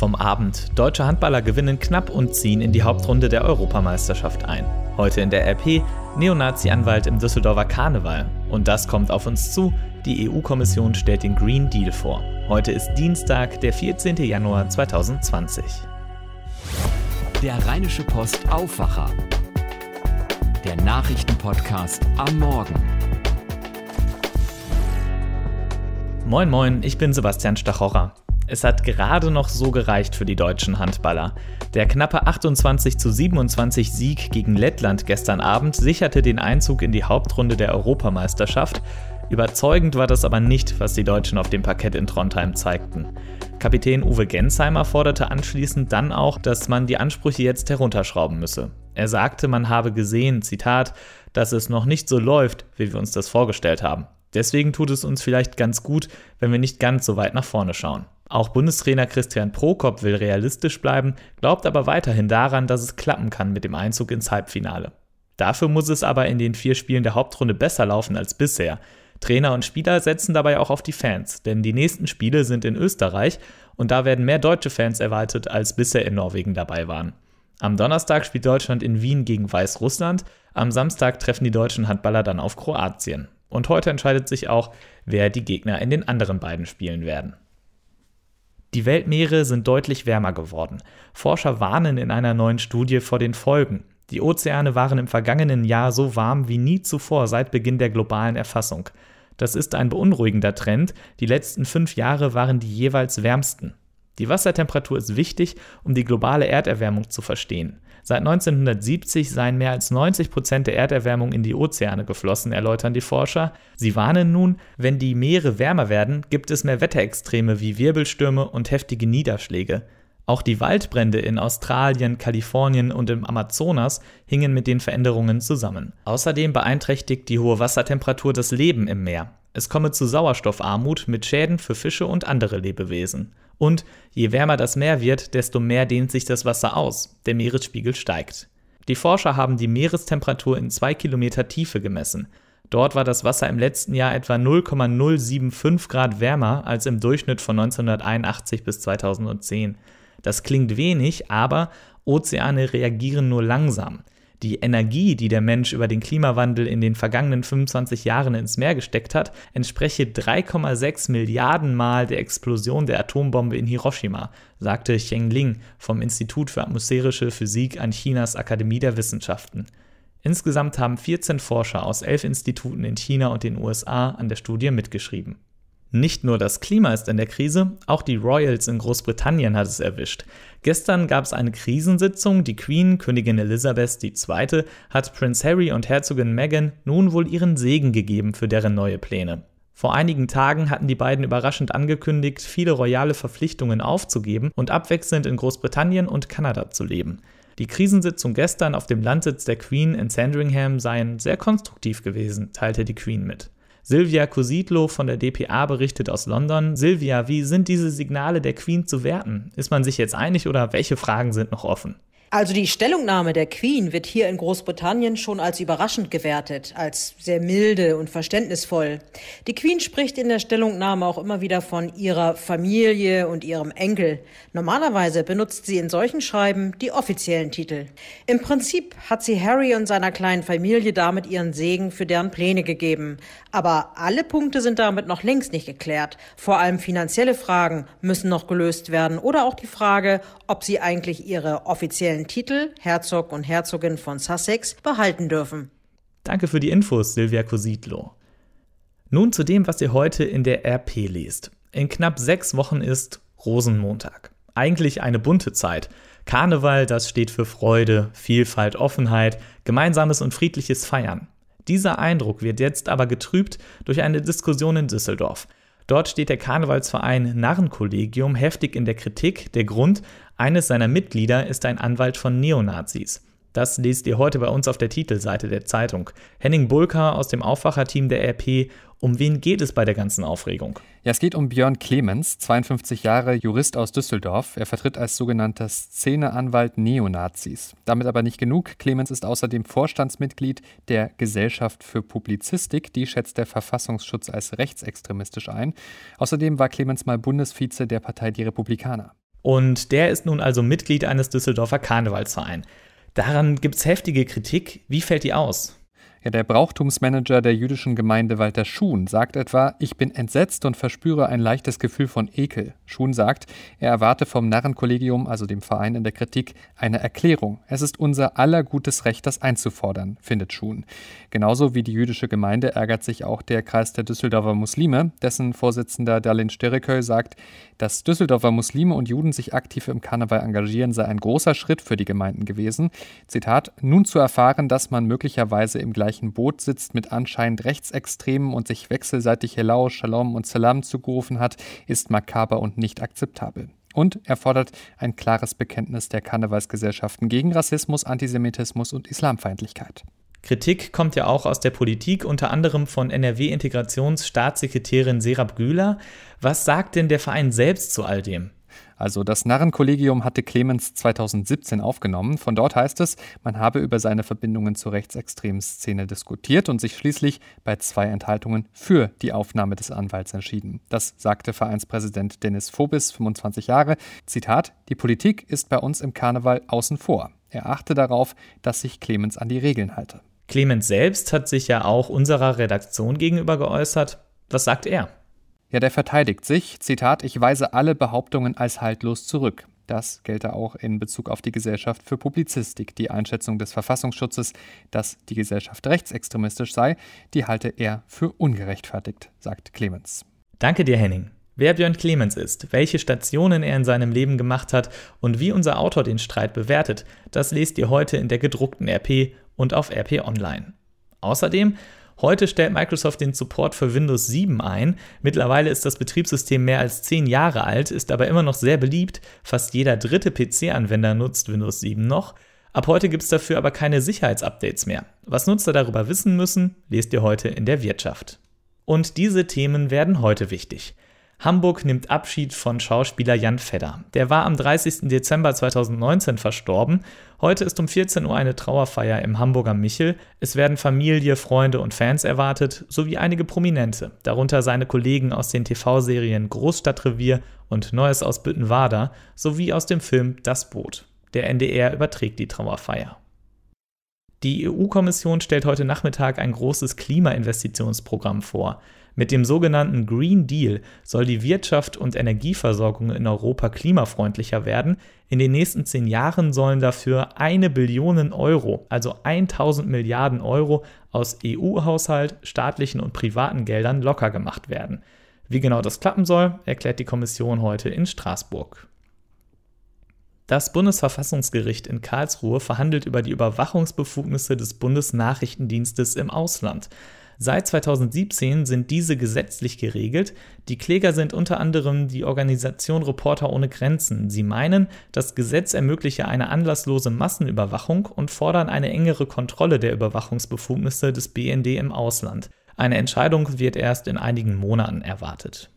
vom Abend. Deutsche Handballer gewinnen knapp und ziehen in die Hauptrunde der Europameisterschaft ein. Heute in der RP Neonazi-Anwalt im Düsseldorfer Karneval. Und das kommt auf uns zu. Die EU-Kommission stellt den Green Deal vor. Heute ist Dienstag, der 14. Januar 2020. Der Rheinische Post Aufwacher. Der Nachrichtenpodcast am Morgen. Moin Moin, ich bin Sebastian Stachorra. Es hat gerade noch so gereicht für die deutschen Handballer. Der knappe 28 zu 27 Sieg gegen Lettland gestern Abend sicherte den Einzug in die Hauptrunde der Europameisterschaft. Überzeugend war das aber nicht, was die Deutschen auf dem Parkett in Trondheim zeigten. Kapitän Uwe Gensheimer forderte anschließend dann auch, dass man die Ansprüche jetzt herunterschrauben müsse. Er sagte, man habe gesehen, Zitat, dass es noch nicht so läuft, wie wir uns das vorgestellt haben. Deswegen tut es uns vielleicht ganz gut, wenn wir nicht ganz so weit nach vorne schauen. Auch Bundestrainer Christian Prokop will realistisch bleiben, glaubt aber weiterhin daran, dass es klappen kann mit dem Einzug ins Halbfinale. Dafür muss es aber in den vier Spielen der Hauptrunde besser laufen als bisher. Trainer und Spieler setzen dabei auch auf die Fans, denn die nächsten Spiele sind in Österreich und da werden mehr deutsche Fans erwartet, als bisher in Norwegen dabei waren. Am Donnerstag spielt Deutschland in Wien gegen Weißrussland, am Samstag treffen die deutschen Handballer dann auf Kroatien. Und heute entscheidet sich auch, wer die Gegner in den anderen beiden Spielen werden. Die Weltmeere sind deutlich wärmer geworden. Forscher warnen in einer neuen Studie vor den Folgen. Die Ozeane waren im vergangenen Jahr so warm wie nie zuvor seit Beginn der globalen Erfassung. Das ist ein beunruhigender Trend. Die letzten fünf Jahre waren die jeweils wärmsten. Die Wassertemperatur ist wichtig, um die globale Erderwärmung zu verstehen. Seit 1970 seien mehr als 90 Prozent der Erderwärmung in die Ozeane geflossen, erläutern die Forscher. Sie warnen nun, wenn die Meere wärmer werden, gibt es mehr Wetterextreme wie Wirbelstürme und heftige Niederschläge. Auch die Waldbrände in Australien, Kalifornien und im Amazonas hingen mit den Veränderungen zusammen. Außerdem beeinträchtigt die hohe Wassertemperatur das Leben im Meer. Es komme zu Sauerstoffarmut mit Schäden für Fische und andere Lebewesen. Und je wärmer das Meer wird, desto mehr dehnt sich das Wasser aus. Der Meeresspiegel steigt. Die Forscher haben die Meerestemperatur in zwei Kilometer Tiefe gemessen. Dort war das Wasser im letzten Jahr etwa 0,075 Grad wärmer als im Durchschnitt von 1981 bis 2010. Das klingt wenig, aber Ozeane reagieren nur langsam. Die Energie, die der Mensch über den Klimawandel in den vergangenen 25 Jahren ins Meer gesteckt hat, entspreche 3,6 Milliarden Mal der Explosion der Atombombe in Hiroshima, sagte Cheng Ling vom Institut für atmosphärische Physik an Chinas Akademie der Wissenschaften. Insgesamt haben 14 Forscher aus elf Instituten in China und den USA an der Studie mitgeschrieben. Nicht nur das Klima ist in der Krise, auch die Royals in Großbritannien hat es erwischt. Gestern gab es eine Krisensitzung. Die Queen, Königin Elizabeth II., hat Prince Harry und Herzogin Meghan nun wohl ihren Segen gegeben für deren neue Pläne. Vor einigen Tagen hatten die beiden überraschend angekündigt, viele royale Verpflichtungen aufzugeben und abwechselnd in Großbritannien und Kanada zu leben. Die Krisensitzung gestern auf dem Landsitz der Queen in Sandringham seien sehr konstruktiv gewesen, teilte die Queen mit. Silvia Cositlo von der dpa berichtet aus London. Silvia, wie sind diese Signale der Queen zu werten? Ist man sich jetzt einig oder welche Fragen sind noch offen? Also die Stellungnahme der Queen wird hier in Großbritannien schon als überraschend gewertet, als sehr milde und verständnisvoll. Die Queen spricht in der Stellungnahme auch immer wieder von ihrer Familie und ihrem Enkel. Normalerweise benutzt sie in solchen Schreiben die offiziellen Titel. Im Prinzip hat sie Harry und seiner kleinen Familie damit ihren Segen für deren Pläne gegeben. Aber alle Punkte sind damit noch längst nicht geklärt. Vor allem finanzielle Fragen müssen noch gelöst werden oder auch die Frage, ob sie eigentlich ihre offiziellen offiziellen Titel Herzog und Herzogin von Sussex behalten dürfen. Danke für die Infos, Silvia Cositlo. Nun zu dem, was ihr heute in der RP liest. In knapp sechs Wochen ist Rosenmontag. Eigentlich eine bunte Zeit. Karneval, das steht für Freude, Vielfalt, Offenheit, gemeinsames und friedliches Feiern. Dieser Eindruck wird jetzt aber getrübt durch eine Diskussion in Düsseldorf. Dort steht der Karnevalsverein Narrenkollegium heftig in der Kritik. Der Grund, eines seiner Mitglieder ist ein Anwalt von Neonazis. Das lest ihr heute bei uns auf der Titelseite der Zeitung. Henning Bulka aus dem Aufwacherteam der RP. Um wen geht es bei der ganzen Aufregung? Ja, es geht um Björn Clemens, 52 Jahre Jurist aus Düsseldorf. Er vertritt als sogenannter Szeneanwalt Neonazis. Damit aber nicht genug. Clemens ist außerdem Vorstandsmitglied der Gesellschaft für Publizistik. Die schätzt der Verfassungsschutz als rechtsextremistisch ein. Außerdem war Clemens mal Bundesvize der Partei Die Republikaner. Und der ist nun also Mitglied eines Düsseldorfer Karnevalsvereins. Daran gibt es heftige Kritik. Wie fällt die aus? Ja, der Brauchtumsmanager der jüdischen Gemeinde Walter Schuhn sagt etwa, ich bin entsetzt und verspüre ein leichtes Gefühl von Ekel. Schuhn sagt, er erwarte vom Narrenkollegium, also dem Verein in der Kritik, eine Erklärung. Es ist unser aller gutes Recht, das einzufordern, findet Schuhn. Genauso wie die jüdische Gemeinde ärgert sich auch der Kreis der Düsseldorfer Muslime, dessen Vorsitzender Dalin Sterikö sagt, dass Düsseldorfer Muslime und Juden sich aktiv im Karneval engagieren, sei ein großer Schritt für die Gemeinden gewesen. Zitat, nun zu erfahren, dass man möglicherweise im gleichen gleichen Boot sitzt mit anscheinend Rechtsextremen und sich wechselseitig Hello, Shalom und Salam zugerufen hat, ist makaber und nicht akzeptabel. Und er fordert ein klares Bekenntnis der Karnevalsgesellschaften gegen Rassismus, Antisemitismus und Islamfeindlichkeit. Kritik kommt ja auch aus der Politik, unter anderem von NRW-Integrationsstaatssekretärin Serap Güler. Was sagt denn der Verein selbst zu all dem? Also das Narrenkollegium hatte Clemens 2017 aufgenommen. Von dort heißt es, man habe über seine Verbindungen zur rechtsextremen Szene diskutiert und sich schließlich bei zwei Enthaltungen für die Aufnahme des Anwalts entschieden. Das sagte Vereinspräsident Dennis Phobis, 25 Jahre. Zitat, die Politik ist bei uns im Karneval außen vor. Er achte darauf, dass sich Clemens an die Regeln halte. Clemens selbst hat sich ja auch unserer Redaktion gegenüber geäußert. Was sagt er? Ja, der verteidigt sich, Zitat, ich weise alle Behauptungen als haltlos zurück. Das gelte auch in Bezug auf die Gesellschaft für Publizistik. Die Einschätzung des Verfassungsschutzes, dass die Gesellschaft rechtsextremistisch sei, die halte er für ungerechtfertigt, sagt Clemens. Danke dir, Henning. Wer Björn Clemens ist, welche Stationen er in seinem Leben gemacht hat und wie unser Autor den Streit bewertet, das lest ihr heute in der gedruckten RP und auf RP Online. Außerdem Heute stellt Microsoft den Support für Windows 7 ein. Mittlerweile ist das Betriebssystem mehr als 10 Jahre alt, ist aber immer noch sehr beliebt. Fast jeder dritte PC-Anwender nutzt Windows 7 noch. Ab heute gibt es dafür aber keine Sicherheitsupdates mehr. Was Nutzer darüber wissen müssen, lest ihr heute in der Wirtschaft. Und diese Themen werden heute wichtig. Hamburg nimmt Abschied von Schauspieler Jan Fedder. Der war am 30. Dezember 2019 verstorben. Heute ist um 14 Uhr eine Trauerfeier im Hamburger Michel. Es werden Familie, Freunde und Fans erwartet, sowie einige Prominente, darunter seine Kollegen aus den TV-Serien Großstadtrevier und Neues aus Büttenwader sowie aus dem Film Das Boot. Der NDR überträgt die Trauerfeier. Die EU-Kommission stellt heute Nachmittag ein großes Klimainvestitionsprogramm vor. Mit dem sogenannten Green Deal soll die Wirtschaft und Energieversorgung in Europa klimafreundlicher werden. In den nächsten zehn Jahren sollen dafür eine Billion Euro, also 1000 Milliarden Euro aus EU-Haushalt, staatlichen und privaten Geldern locker gemacht werden. Wie genau das klappen soll, erklärt die Kommission heute in Straßburg. Das Bundesverfassungsgericht in Karlsruhe verhandelt über die Überwachungsbefugnisse des Bundesnachrichtendienstes im Ausland. Seit 2017 sind diese gesetzlich geregelt. Die Kläger sind unter anderem die Organisation Reporter ohne Grenzen. Sie meinen, das Gesetz ermögliche eine anlasslose Massenüberwachung und fordern eine engere Kontrolle der Überwachungsbefugnisse des BND im Ausland. Eine Entscheidung wird erst in einigen Monaten erwartet.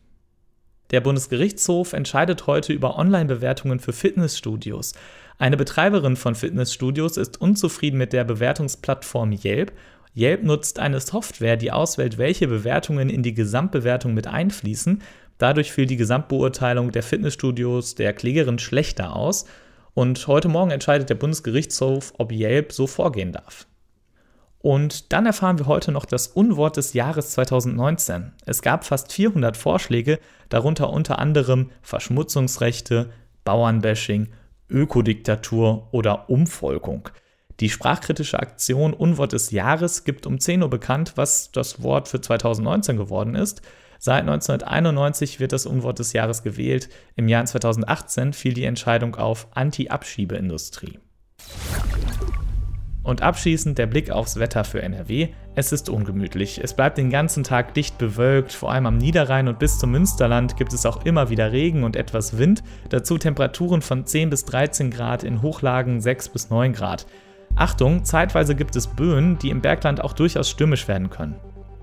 Der Bundesgerichtshof entscheidet heute über Online-Bewertungen für Fitnessstudios. Eine Betreiberin von Fitnessstudios ist unzufrieden mit der Bewertungsplattform Yelp. Yelp nutzt eine Software, die auswählt, welche Bewertungen in die Gesamtbewertung mit einfließen. Dadurch fiel die Gesamtbeurteilung der Fitnessstudios der Klägerin schlechter aus. Und heute Morgen entscheidet der Bundesgerichtshof, ob Yelp so vorgehen darf. Und dann erfahren wir heute noch das Unwort des Jahres 2019. Es gab fast 400 Vorschläge, darunter unter anderem Verschmutzungsrechte, Bauernbashing, Ökodiktatur oder Umvolkung. Die sprachkritische Aktion Unwort des Jahres gibt um 10 Uhr bekannt, was das Wort für 2019 geworden ist. Seit 1991 wird das Unwort des Jahres gewählt. Im Jahr 2018 fiel die Entscheidung auf Anti-Abschiebeindustrie. Und abschließend der Blick aufs Wetter für NRW. Es ist ungemütlich. Es bleibt den ganzen Tag dicht bewölkt. Vor allem am Niederrhein und bis zum Münsterland gibt es auch immer wieder Regen und etwas Wind. Dazu Temperaturen von 10 bis 13 Grad, in Hochlagen 6 bis 9 Grad. Achtung, zeitweise gibt es Böen, die im Bergland auch durchaus stürmisch werden können.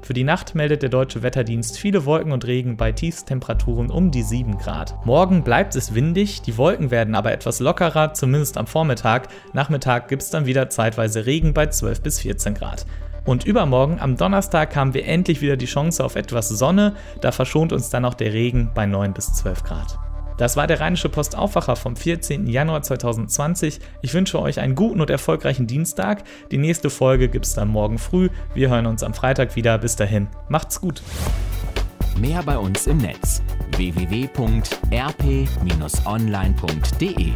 Für die Nacht meldet der Deutsche Wetterdienst viele Wolken und Regen bei Tiefstemperaturen um die 7 Grad. Morgen bleibt es windig, die Wolken werden aber etwas lockerer, zumindest am Vormittag. Nachmittag gibt es dann wieder zeitweise Regen bei 12 bis 14 Grad. Und übermorgen, am Donnerstag, haben wir endlich wieder die Chance auf etwas Sonne, da verschont uns dann auch der Regen bei 9 bis 12 Grad. Das war der Rheinische Post Aufwacher vom 14. Januar 2020. Ich wünsche euch einen guten und erfolgreichen Dienstag. Die nächste Folge gibt es dann morgen früh. Wir hören uns am Freitag wieder. Bis dahin, macht's gut. Mehr bei uns im Netz www.rp-online.de